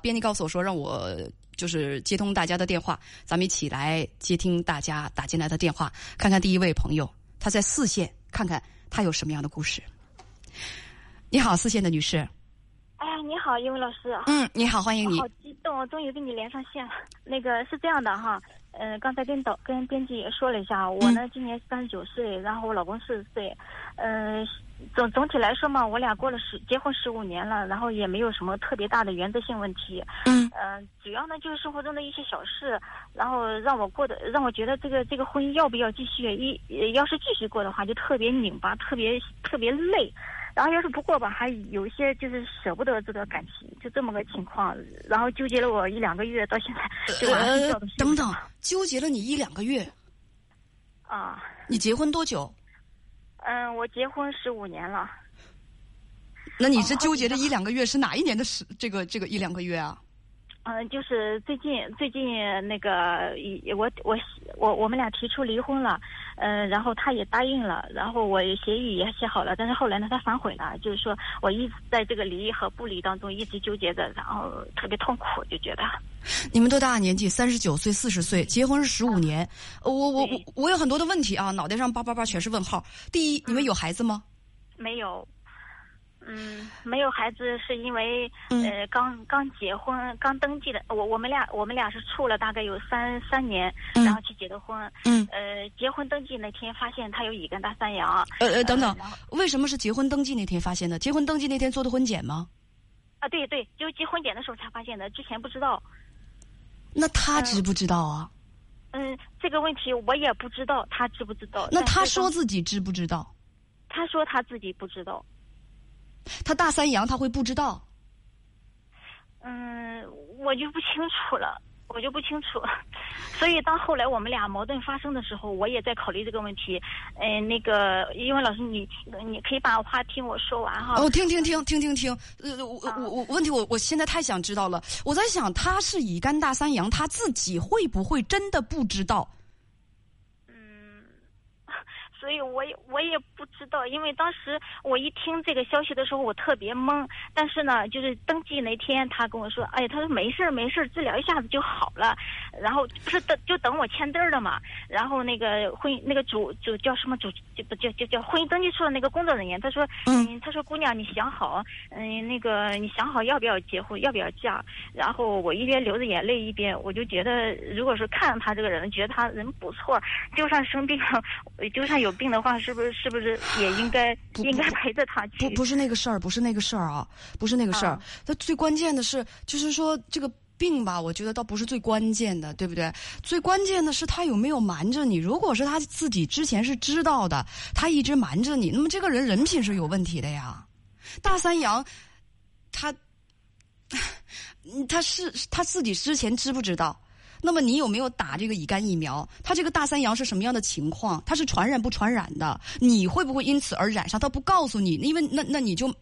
编辑告诉我说，让我就是接通大家的电话，咱们一起来接听大家打进来的电话，看看第一位朋友他在四线，看看他有什么样的故事。你好，四线的女士。哎，你好，英文老师。嗯，你好，欢迎你。好激动，我终于跟你连上线了。那个是这样的哈。嗯，刚才跟导跟编辑也说了一下，我呢今年三十九岁，然后我老公四十岁，嗯，总总体来说嘛，我俩过了十结婚十五年了，然后也没有什么特别大的原则性问题，嗯，嗯，主要呢就是生活中的一些小事，然后让我过得让我觉得这个这个婚姻要不要继续，一要是继续过的话就特别拧巴，特别特别累。然后要是不过吧，还有一些就是舍不得这段感情，就这么个情况，然后纠结了我一两个月，到现在就晚上睡觉都等等，纠结了你一两个月。啊。你结婚多久？嗯，我结婚十五年了。那你是纠结这一两个月是哪一年的十？这个这个一两个月啊？嗯，就是最近最近那个，我我我我们俩提出离婚了，嗯，然后他也答应了，然后我协议也写好了，但是后来呢，他反悔了，就是说我一直在这个离和不离当中一直纠结着，然后特别痛苦，就觉得。你们多大年纪？三十九岁、四十岁，结婚是十五年。我我我我有很多的问题啊，脑袋上叭叭叭全是问号。第一，你们有孩子吗？没有。嗯，没有孩子是因为呃刚刚结婚刚登记的，我我们俩我们俩是处了大概有三三年，然后去结的婚。嗯，呃，结婚登记那天发现他有乙肝大三阳。呃呃，等等，为什么是结婚登记那天发现的？结婚登记那天做的婚检吗？啊，对对，就结婚检的时候才发现的，之前不知道。那他知不知道啊？嗯，这个问题我也不知道，他知不知道？那他说自己知不知道？他说他自己不知道。他大三阳，他会不知道？嗯，我就不清楚了，我就不清楚。所以当后来我们俩矛盾发生的时候，我也在考虑这个问题。嗯，那个英文老师，你你可以把话听我说完哈。哦，听听听听听听。呃，我我我问题我我现在太想知道了。我在想，他是乙肝大三阳，他自己会不会真的不知道？所以我也我也不知道，因为当时我一听这个消息的时候，我特别懵。但是呢，就是登记那天，他跟我说：“哎，他说没事儿没事儿，治疗一下子就好了。”然后不是等就等我签字儿了嘛。然后那个婚那个主主叫什么主就不叫叫叫婚姻登记处的那个工作人员，他说：“嗯，他说姑娘你想好，嗯，那个你想好要不要结婚，要不要嫁？”然后我一边流着眼泪一边，我就觉得，如果说看到他这个人，觉得他人不错，就算生病了，就算有。病的话，是不是是不是也应该应该陪着他去？不不是那个事儿，不是那个事儿啊，不是那个事儿。他最关键的是，就是说这个病吧，我觉得倒不是最关键的，对不对？最关键的是他有没有瞒着你。如果是他自己之前是知道的，他一直瞒着你，那么这个人人品是有问题的呀。大三阳，他，他是他自己之前知不知道？那么你有没有打这个乙肝疫苗？他这个大三阳是什么样的情况？他是传染不传染的？你会不会因此而染上？他不告诉你，因为那那你就，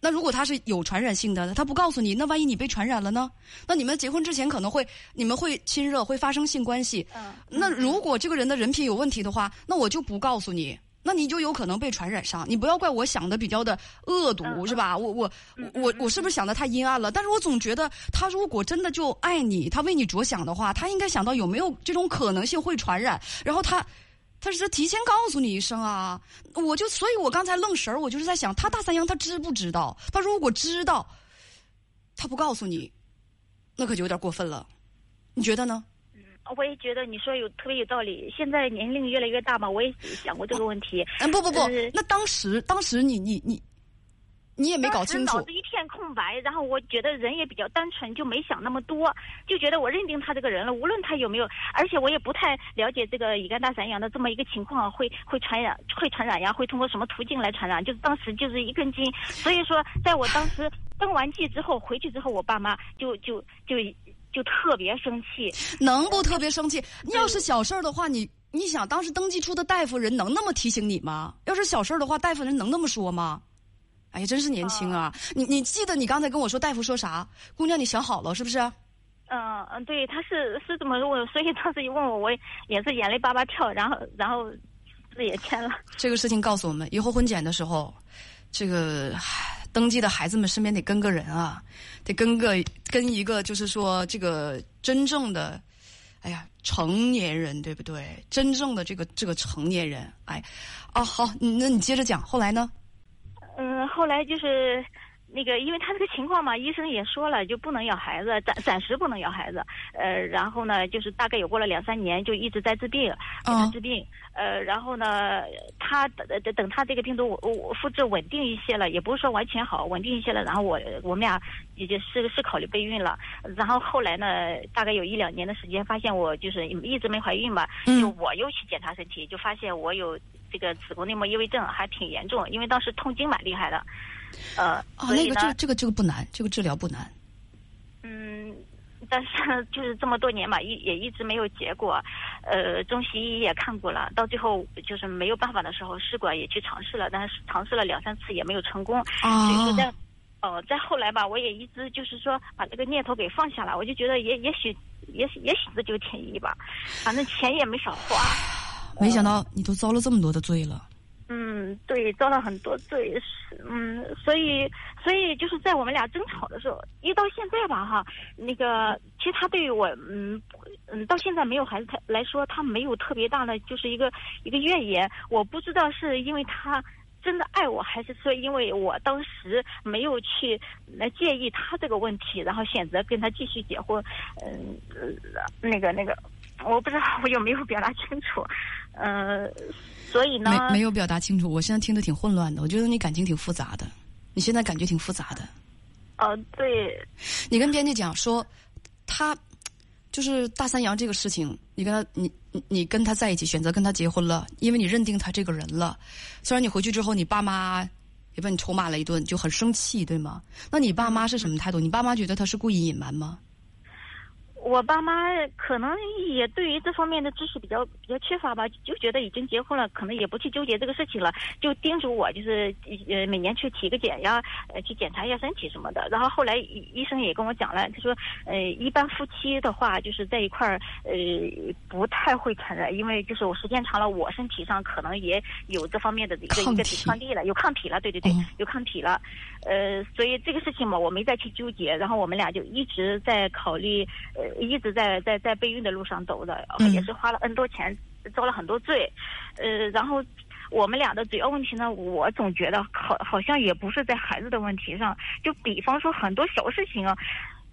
那如果他是有传染性的，他不告诉你，那万一你被传染了呢？那你们结婚之前可能会你们会亲热，会发生性关系。嗯。那如果这个人的人品有问题的话，那我就不告诉你。那你就有可能被传染上，你不要怪我想的比较的恶毒，是吧？我我我我是不是想的太阴暗了？但是我总觉得他如果真的就爱你，他为你着想的话，他应该想到有没有这种可能性会传染，然后他他是提前告诉你一声啊！我就所以，我刚才愣神儿，我就是在想，他大三阳他知不知道？他如果知道，他不告诉你，那可就有点过分了，你觉得呢？我也觉得你说有特别有道理。现在年龄越来越大嘛，我也想过这个问题。嗯，不不不，那当时当时你你你，你也没搞清楚。脑子一片空白，然后我觉得人也比较单纯，就没想那么多，就觉得我认定他这个人了，无论他有没有，而且我也不太了解这个乙肝大三阳的这么一个情况，会会传染，会传染呀，会通过什么途径来传染？就是当时就是一根筋，所以说在我当时登完记之后回去之后，我爸妈就就就。就特别生气，能不特别生气？你要是小事儿的话，你你想当时登记处的大夫人能那么提醒你吗？要是小事儿的话，大夫人能那么说吗？哎呀，真是年轻啊！你你记得你刚才跟我说大夫说啥？姑娘，你想好了是不是？嗯嗯，对，他是是这么问，所以当时一问我，我也是眼泪巴巴跳，然后然后字也签了。这个事情告诉我们，以后婚检的时候，这个登记的孩子们身边得跟个人啊，得跟个跟一个就是说这个真正的，哎呀，成年人对不对？真正的这个这个成年人，哎，啊好，那你接着讲，后来呢？嗯，后来就是。那个，因为他这个情况嘛，医生也说了，就不能要孩子，暂暂时不能要孩子。呃，然后呢，就是大概有过了两三年，就一直在治病，给他治病。呃，然后呢，他等等等他这个病毒我我复制稳定一些了，也不是说完全好，稳定一些了。然后我我们俩也就是是考虑备孕了。然后后来呢，大概有一两年的时间，发现我就是一直没怀孕嘛，就我又去检查身体，就发现我有这个子宫内膜异位症，还挺严重，因为当时痛经蛮厉害的。呃，哦，那个这这个这个不难，这个治疗不难。嗯，但是就是这么多年嘛，一也一直没有结果。呃，中西医也看过了，到最后就是没有办法的时候，试管也去尝试了，但是尝试了两三次也没有成功。啊。所以说在，哦，再后来吧，我也一直就是说把这个念头给放下了。我就觉得也也许也许也许这就是天意吧，反正钱也没少花。没想到你都遭了这么多的罪了。嗯，对，遭了很多罪，嗯，所以所以就是在我们俩争吵的时候，一到现在吧，哈，那个其实他对于我，嗯嗯，到现在没有孩子他来说，他没有特别大的就是一个一个怨言。我不知道是因为他真的爱我，还是说因为我当时没有去来介意他这个问题，然后选择跟他继续结婚。嗯，那个那个，我不知道我有没有表达清楚，嗯。所以呢，没没有表达清楚。我现在听得挺混乱的。我觉得你感情挺复杂的，你现在感觉挺复杂的。哦，对。你跟编辑讲说，他就是大三阳这个事情，你跟他，你你你跟他在一起，选择跟他结婚了，因为你认定他这个人了。虽然你回去之后，你爸妈也把你臭骂了一顿，就很生气，对吗？那你爸妈是什么态度？你爸妈觉得他是故意隐瞒吗？我爸妈可能也对于这方面的知识比较比较缺乏吧，就觉得已经结婚了，可能也不去纠结这个事情了，就叮嘱我就是呃每年去体个检呀，呃去检查一下身体什么的。然后后来医生也跟我讲了，他说呃一般夫妻的话就是在一块儿呃不太会传染，因为就是我时间长了，我身体上可能也有这方面的一个一个抵抗力了，有抗体了，对对对，有抗体了。呃，所以这个事情嘛，我没再去纠结。然后我们俩就一直在考虑呃。一直在在在备孕的路上走的，也是花了 N 多钱，遭了很多罪，呃，然后我们俩的主要问题呢，我总觉得好好像也不是在孩子的问题上，就比方说很多小事情啊，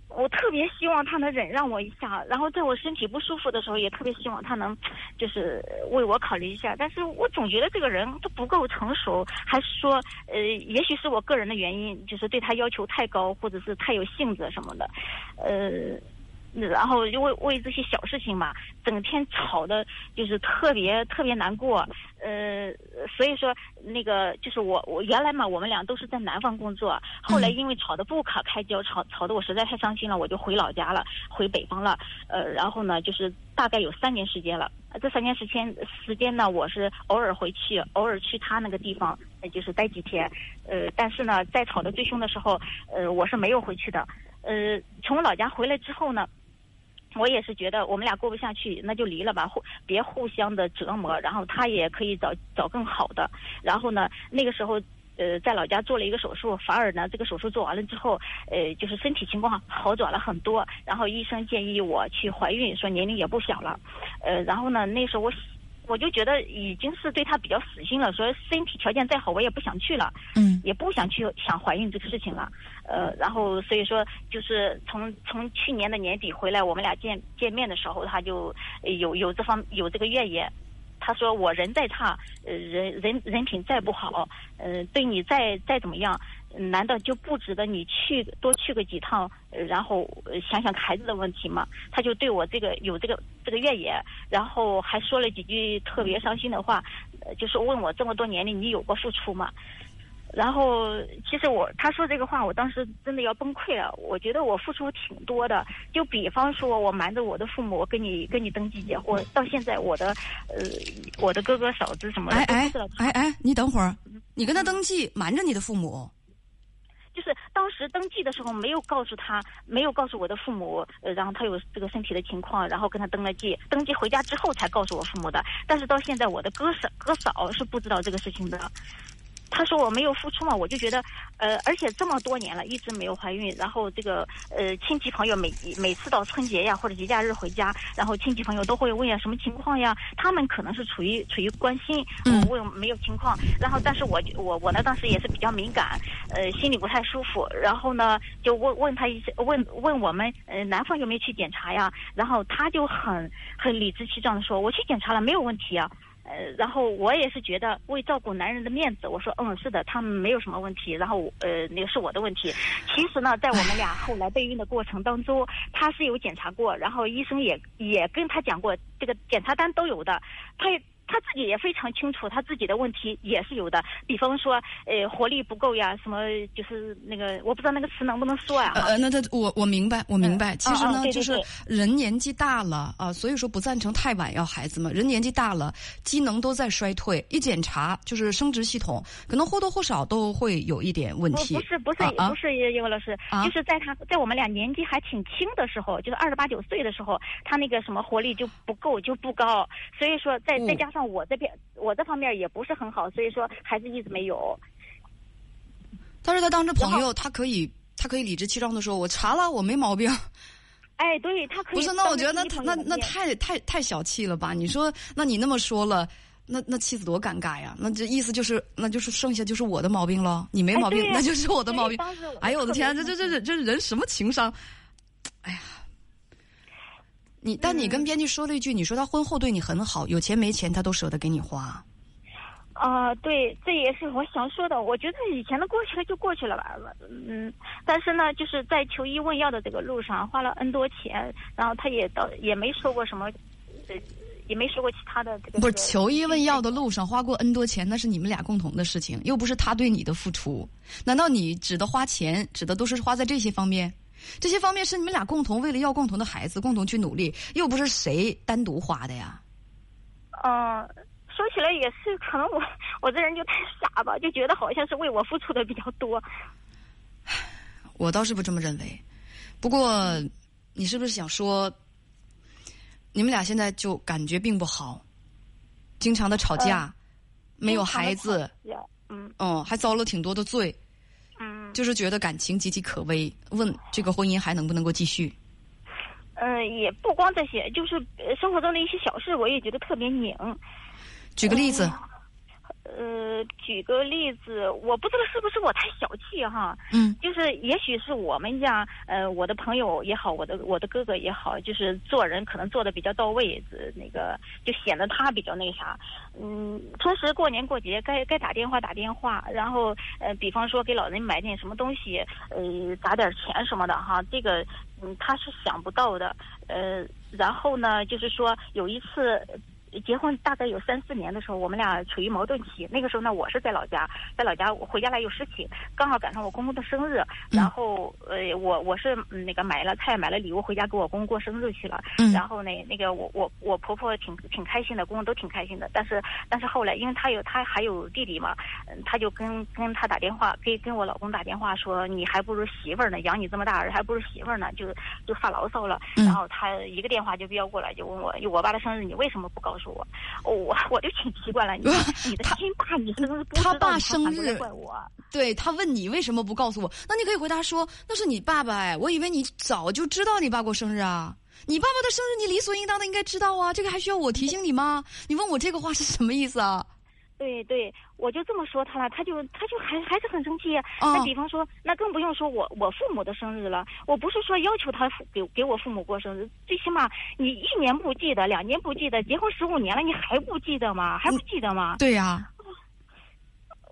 我特别希望他能忍让我一下，然后在我身体不舒服的时候，也特别希望他能就是为我考虑一下，但是我总觉得这个人他不够成熟，还是说呃，也许是我个人的原因，就是对他要求太高，或者是太有性子什么的，呃。然后就为为这些小事情嘛，整天吵的，就是特别特别难过。呃，所以说那个就是我我原来嘛，我们俩都是在南方工作，后来因为吵得不可开交，吵吵得我实在太伤心了，我就回老家了，回北方了。呃，然后呢，就是大概有三年时间了。这三年时间时间呢，我是偶尔回去，偶尔去他那个地方，就是待几天。呃，但是呢，在吵得最凶的时候，呃，我是没有回去的。呃，从老家回来之后呢。我也是觉得我们俩过不下去，那就离了吧，互别互相的折磨。然后他也可以找找更好的。然后呢，那个时候，呃，在老家做了一个手术，反而呢，这个手术做完了之后，呃，就是身体情况好转了很多。然后医生建议我去怀孕，说年龄也不小了。呃，然后呢，那时候我。我就觉得已经是对他比较死心了，说身体条件再好，我也不想去了，嗯，也不想去想怀孕这个事情了，呃，然后所以说就是从从去年的年底回来，我们俩见见面的时候，他就有有这方有这个怨言，他说我人再差，呃，人人人品再不好，呃，对你再再怎么样。难道就不值得你去多去个几趟，然后想想孩子的问题吗？他就对我这个有这个这个怨言，然后还说了几句特别伤心的话，就是问我这么多年里你有过付出吗？然后其实我他说这个话，我当时真的要崩溃了。我觉得我付出挺多的，就比方说我瞒着我的父母跟你跟你登记结婚，到现在我的呃我的哥哥嫂子什么的哎哎哎哎，你等会儿，你跟他登记瞒着你的父母。就是当时登记的时候没有告诉他，没有告诉我的父母，呃，然后他有这个身体的情况，然后跟他登了记。登记回家之后才告诉我父母的。但是到现在，我的哥嫂哥嫂是不知道这个事情的。他说我没有付出嘛，我就觉得，呃，而且这么多年了，一直没有怀孕，然后这个呃亲戚朋友每每次到春节呀或者节假日回家，然后亲戚朋友都会问呀什么情况呀，他们可能是处于处于关心我问没有情况，然后但是我我我呢当时也是比较敏感，呃心里不太舒服，然后呢就问问他一些问问我们呃男方有没有去检查呀，然后他就很很理直气壮的说我去检查了没有问题啊。呃，然后我也是觉得为照顾男人的面子，我说嗯是的，他们没有什么问题。然后呃那个是我的问题。其实呢，在我们俩 后来备孕的过程当中，他是有检查过，然后医生也也跟他讲过，这个检查单都有的，他也。他自己也非常清楚，他自己的问题也是有的。比方说，呃，活力不够呀，什么就是那个，我不知道那个词能不能说呀？呃，那他我我明白，我明白。其实呢，就是人年纪大了啊，所以说不赞成太晚要孩子嘛。人年纪大了，机能都在衰退，一检查就是生殖系统，可能或多或少都会有一点问题。不是不是不是，叶文老师，就是在他在我们俩年纪还挺轻的时候，就是二十八九岁的时候，他那个什么活力就不够，就不高。所以说，再再加上。我这边我这方面也不是很好，所以说孩子一直没有。但是他当着朋友，他可以他可以理直气壮的说：“我查了，我没毛病。”哎，对他可以。不是，那我觉得那那那太太太小气了吧？你说，那你那么说了，那那妻子多尴尬呀？那这意思就是，那就是剩下就是我的毛病了。你没毛病，那就是我的毛病。哎呦我的天，这这这这这人什么情商？哎呀！你，但你跟编辑说了一句，你说他婚后对你很好，有钱没钱他都舍得给你花。啊，对，这也是我想说的。我觉得以前的过去了就过去了吧，嗯。但是呢，就是在求医问药的这个路上花了 N 多钱，然后他也到也没说过什么，呃，也没说过其他的这个。不是求医问药的路上花过 N 多钱，那是你们俩共同的事情，又不是他对你的付出。难道你指的花钱，指的都是花在这些方面？这些方面是你们俩共同为了要共同的孩子共同去努力，又不是谁单独花的呀。嗯，说起来也是，可能我我这人就太傻吧，就觉得好像是为我付出的比较多。我倒是不这么认为，不过你是不是想说，你们俩现在就感觉并不好，经常的吵架，没有孩子，嗯，嗯，还遭了挺多的罪。就是觉得感情岌岌可危，问这个婚姻还能不能够继续？嗯，也不光这些，就是生活中的一些小事，我也觉得特别拧。举个例子。呃，举个例子，我不知道是不是我太小气哈。嗯。就是也许是我们家，呃，我的朋友也好，我的我的哥哥也好，就是做人可能做的比较到位，那个就显得他比较那啥。嗯，同时过年过节该该打电话打电话，然后呃，比方说给老人买点什么东西，呃，打点钱什么的哈，这个嗯他是想不到的。呃，然后呢，就是说有一次。结婚大概有三四年的时候，我们俩处于矛盾期。那个时候呢，我是在老家，在老家我回家来有事情，刚好赶上我公公的生日，然后呃，我我是那个买了菜买了礼物回家给我公公过生日去了。然后呢，那个我我我婆婆挺挺开心的，公公都挺开心的。但是但是后来，因为他有他还有弟弟嘛，他就跟跟他打电话，跟跟我老公打电话说，你还不如媳妇儿呢，养你这么大儿还不如媳妇儿呢，就就发牢骚了。然后他一个电话就飙过来，就问我，我爸的生日你为什么不告诉？说我，我我就挺奇怪了。你 你的亲爸，你是不是他爸生日？怪我。对他问你为什么不告诉我？那你可以回答说那是你爸爸哎，我以为你早就知道你爸过生日啊。你爸爸的生日你理所应当的应该知道啊，这个还需要我提醒你吗？你问我这个话是什么意思啊？对对，我就这么说他了，他就他就还还是很生气。那比方说，那更不用说我我父母的生日了。我不是说要求他给给我父母过生日，最起码你一年不记得，两年不记得，结婚十五年了，你还不记得吗？还不记得吗？对呀。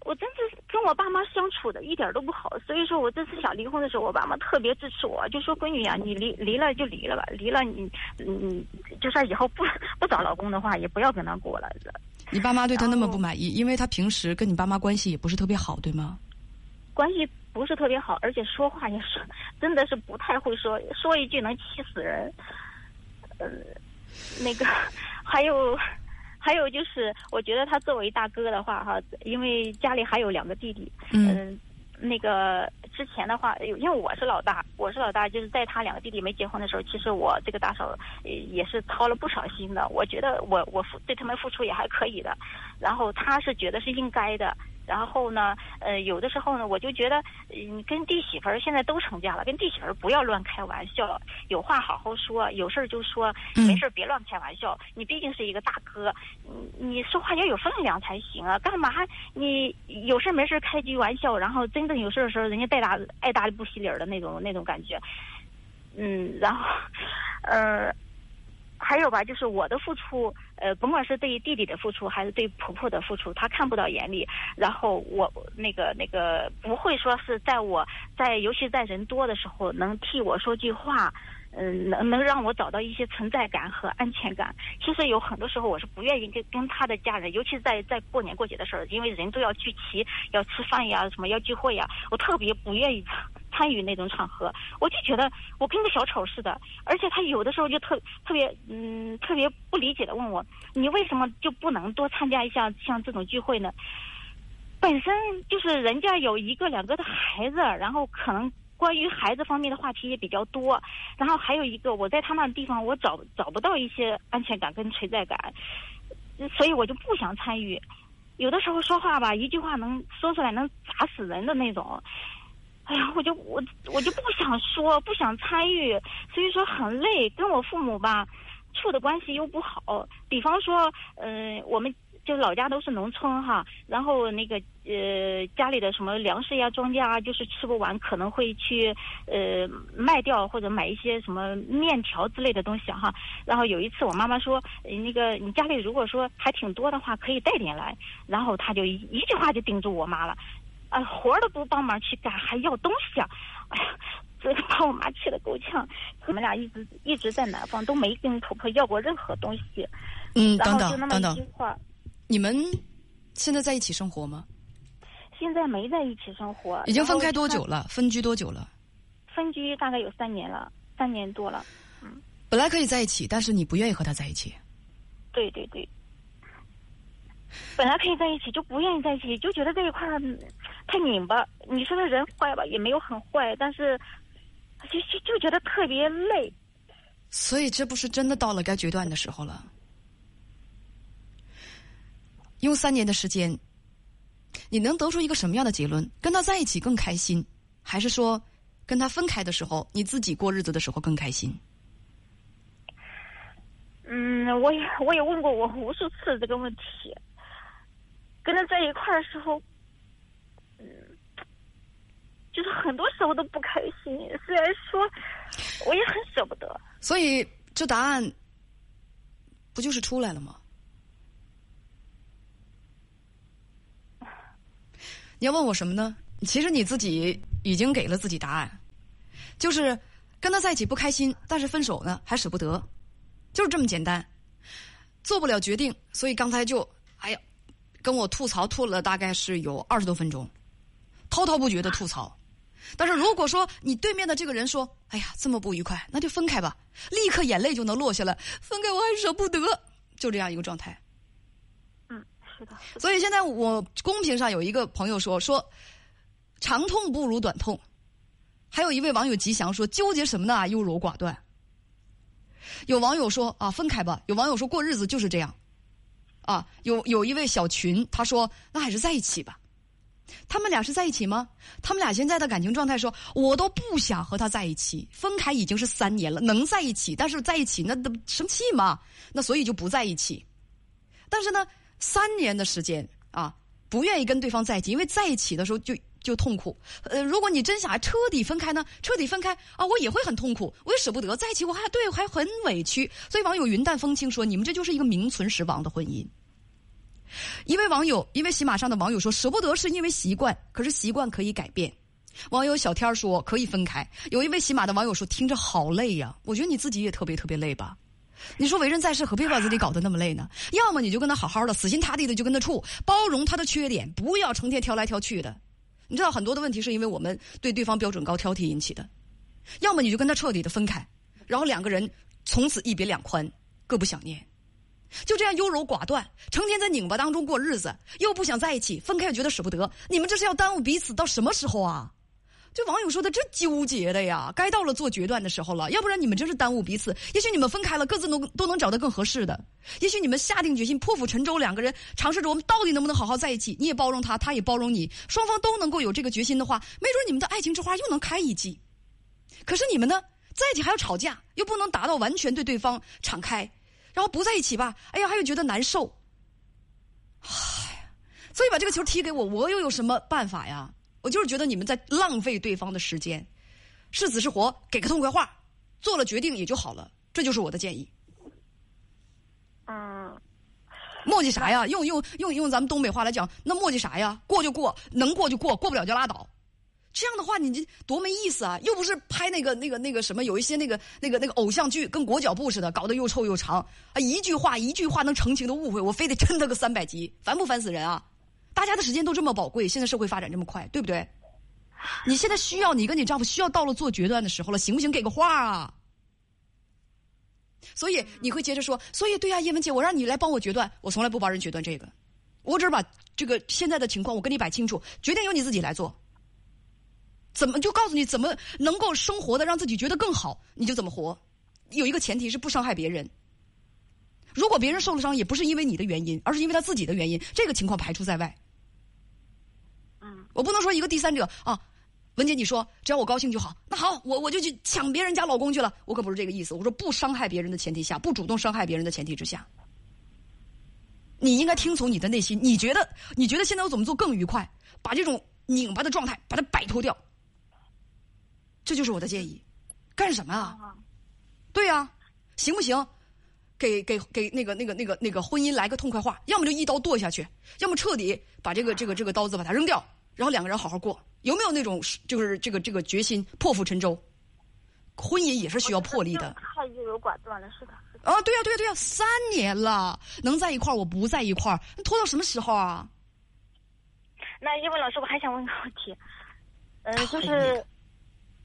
我真是跟我爸妈相处的一点都不好，所以说我这次想离婚的时候，我爸妈特别支持我，就说闺女呀，你离离了就离了吧，离了你你就算以后不不找老公的话，也不要跟他过了。你爸妈对他那么不满意，因为他平时跟你爸妈关系也不是特别好，对吗？关系不是特别好，而且说话也是真的是不太会说，说一句能气死人。呃，那个还有。还有就是，我觉得他作为大哥的话，哈，因为家里还有两个弟弟，嗯，那个之前的话，因为我是老大，我是老大，就是在他两个弟弟没结婚的时候，其实我这个大嫂也是操了不少心的。我觉得我我付对他们付出也还可以的，然后他是觉得是应该的，然后呢，呃，有的时候呢，我就觉得，嗯，跟弟媳妇儿现在都成家了，跟弟媳妇儿不要乱开玩笑，有话好好说，有事儿就说，没事儿别乱开玩笑。你毕竟是一个大哥，你你说话要有分量才行啊！干嘛你有事儿没事儿开句玩笑，然后真正有事儿的时候，人家带大爱搭理不洗理儿的那种那种感觉。嗯，然后，呃。还有吧，就是我的付出，呃，甭管是对于弟弟的付出，还是对婆婆的付出，她看不到眼里。然后我那个那个不会说是在我在，尤其在人多的时候，能替我说句话，嗯，能能让我找到一些存在感和安全感。其实有很多时候，我是不愿意跟跟他的家人，尤其是在在过年过节的时候，因为人都要聚齐，要吃饭呀，什么要聚会呀，我特别不愿意。参与那种场合，我就觉得我跟个小丑似的，而且他有的时候就特特别嗯特别不理解的问我，你为什么就不能多参加一下像这种聚会呢？本身就是人家有一个两个的孩子，然后可能关于孩子方面的话题也比较多，然后还有一个我在他那地方我找找不到一些安全感跟存在感，所以我就不想参与。有的时候说话吧，一句话能说出来能砸死人的那种。哎呀，我就我我就不想说，不想参与，所以说很累。跟我父母吧，处的关系又不好。比方说，嗯，我们就老家都是农村哈，然后那个呃家里的什么粮食呀、庄稼啊，就是吃不完，可能会去呃卖掉或者买一些什么面条之类的东西哈。然后有一次我妈妈说，那个你家里如果说还挺多的话，可以带点来。然后他就一一句话就叮嘱我妈了。啊，活都不帮忙去干，还要东西啊！哎呀，这个把我妈气得够呛。我们俩一直一直在南方，都没跟婆婆要过任何东西。嗯，等等等等，你们现在在一起生活吗？现在没在一起生活。已经分开多久了？分居多久了？分居大概有三年了，三年多了。嗯。本来可以在一起，但是你不愿意和他在一起。对对对。本来可以在一起，就不愿意在一起，就觉得这一块太拧巴。你说他人坏吧，也没有很坏，但是就就就觉得特别累。所以这不是真的到了该决断的时候了。用三年的时间，你能得出一个什么样的结论？跟他在一起更开心，还是说跟他分开的时候，你自己过日子的时候更开心？嗯，我也我也问过我无数次这个问题。跟他在一块儿的时候，嗯，就是很多时候都不开心。虽然说，我也很舍不得。所以这答案不就是出来了吗？你要问我什么呢？其实你自己已经给了自己答案，就是跟他在一起不开心，但是分手呢还舍不得，就是这么简单。做不了决定，所以刚才就哎呀。跟我吐槽吐了大概是有二十多分钟，滔滔不绝的吐槽。但是如果说你对面的这个人说：“哎呀，这么不愉快，那就分开吧。”立刻眼泪就能落下来。分开我还舍不得，就这样一个状态。嗯，是的。所以现在我公屏上有一个朋友说：“说长痛不如短痛。”还有一位网友吉祥说：“纠结什么呢？优柔寡断。”有网友说：“啊，分开吧。”有网友说：“过日子就是这样。”啊，有有一位小群，他说：“那还是在一起吧。”他们俩是在一起吗？他们俩现在的感情状态说：“我都不想和他在一起，分开已经是三年了，能在一起，但是在一起那都生气嘛？那所以就不在一起。但是呢，三年的时间啊，不愿意跟对方在一起，因为在一起的时候就就痛苦。呃，如果你真想彻底分开呢，彻底分开啊，我也会很痛苦，我也舍不得在一起，我还对我还很委屈。所以网友云淡风轻说：“你们这就是一个名存实亡的婚姻。”一位网友，一位喜马上的网友说：“舍不得是因为习惯，可是习惯可以改变。”网友小天说：“可以分开。”有一位喜马的网友说：“听着好累呀，我觉得你自己也特别特别累吧？你说为人在世，何必把自己搞得那么累呢？要么你就跟他好好的，死心塌地的就跟他处，包容他的缺点，不要成天挑来挑去的。你知道很多的问题是因为我们对对方标准高、挑剔引起的。要么你就跟他彻底的分开，然后两个人从此一别两宽，各不想念。”就这样优柔寡断，成天在拧巴当中过日子，又不想在一起，分开又觉得舍不得。你们这是要耽误彼此到什么时候啊？就网友说的，这纠结的呀，该到了做决断的时候了，要不然你们真是耽误彼此。也许你们分开了，各自都都能找到更合适的。也许你们下定决心，破釜沉舟，两个人尝试着，我们到底能不能好好在一起？你也包容他，他也包容你，双方都能够有这个决心的话，没准你们的爱情之花又能开一季。可是你们呢，在一起还要吵架，又不能达到完全对对方敞开，然后不在一起吧，哎呀，还又觉得难受。哎呀，所以把这个球踢给我，我又有什么办法呀？我就是觉得你们在浪费对方的时间，是死是活，给个痛快话，做了决定也就好了。这就是我的建议。嗯，磨叽啥呀？用用用用咱们东北话来讲，那磨叽啥呀？过就过，能过就过，过不了就拉倒。这样的话，你这多没意思啊！又不是拍那个那个那个什么，有一些那个那个那个偶像剧，跟裹脚布似的，搞得又臭又长啊！一句话一句话能澄清的误会，我非得抻他个三百集，烦不烦死人啊？大家的时间都这么宝贵，现在社会发展这么快，对不对？你现在需要你跟你丈夫需要到了做决断的时候了，行不行？给个话啊！所以你会接着说，所以对呀，叶文姐，我让你来帮我决断，我从来不帮人决断这个，我只是把这个现在的情况我跟你摆清楚，决定由你自己来做。怎么就告诉你怎么能够生活的让自己觉得更好，你就怎么活。有一个前提是不伤害别人。如果别人受了伤，也不是因为你的原因，而是因为他自己的原因，这个情况排除在外。嗯我不能说一个第三者啊，文姐，你说只要我高兴就好，那好，我我就去抢别人家老公去了。我可不是这个意思，我说不伤害别人的前提下，不主动伤害别人的前提之下，你应该听从你的内心。你觉得你觉得现在我怎么做更愉快？把这种拧巴的状态把它摆脱掉，这就是我的建议。干什么啊？对呀，行不行？给给给那个那个那个那个婚姻来个痛快话，要么就一刀剁下去，要么彻底把这个这个这个刀子把它扔掉。然后两个人好好过，有没有那种就是这个这个决心破釜沉舟？婚姻也是需要魄力的。太优柔寡断了，是的。啊，对呀，对呀，对呀，三年了，能在一块儿我不在一块儿，拖到什么时候啊？那叶文老师，我还想问个问题，嗯，就是。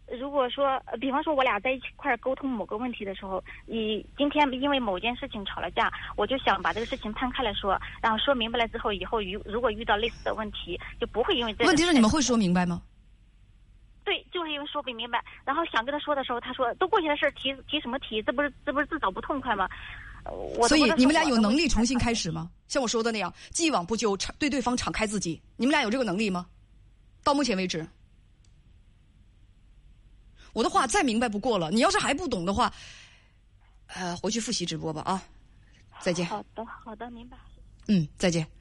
如果说，比方说我俩在一起块沟通某个问题的时候，你今天因为某件事情吵了架，我就想把这个事情摊开来说，然后说明白了之后，以后遇如果遇到类似的问题，就不会因为这。问题是你们会说明白吗？对，就是因为说不明白，然后想跟他说的时候，他说都过去的事提提什么提？这不是这不是自找不痛快吗？我所以你们俩有能力重新开始吗？像我说的那样，既往不咎，敞对对方敞开自己，你们俩有这个能力吗？到目前为止。我的话再明白不过了，你要是还不懂的话，呃，回去复习直播吧啊！再见。好的，好的，明白。嗯，再见。